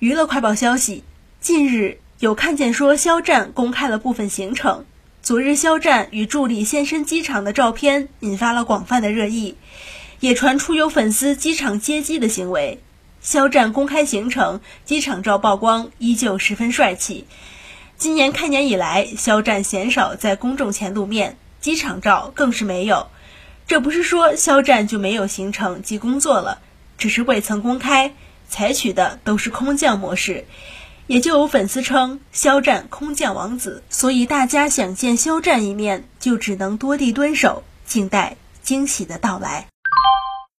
娱乐快报消息：近日有看见说肖战公开了部分行程。昨日肖战与助理现身机场的照片引发了广泛的热议，也传出有粉丝机场接机的行为。肖战公开行程，机场照曝光依旧十分帅气。今年开年以来，肖战鲜少在公众前露面，机场照更是没有。这不是说肖战就没有行程及工作了，只是未曾公开。采取的都是空降模式，也就有粉丝称肖战空降王子，所以大家想见肖战一面，就只能多地蹲守，静待惊喜的到来。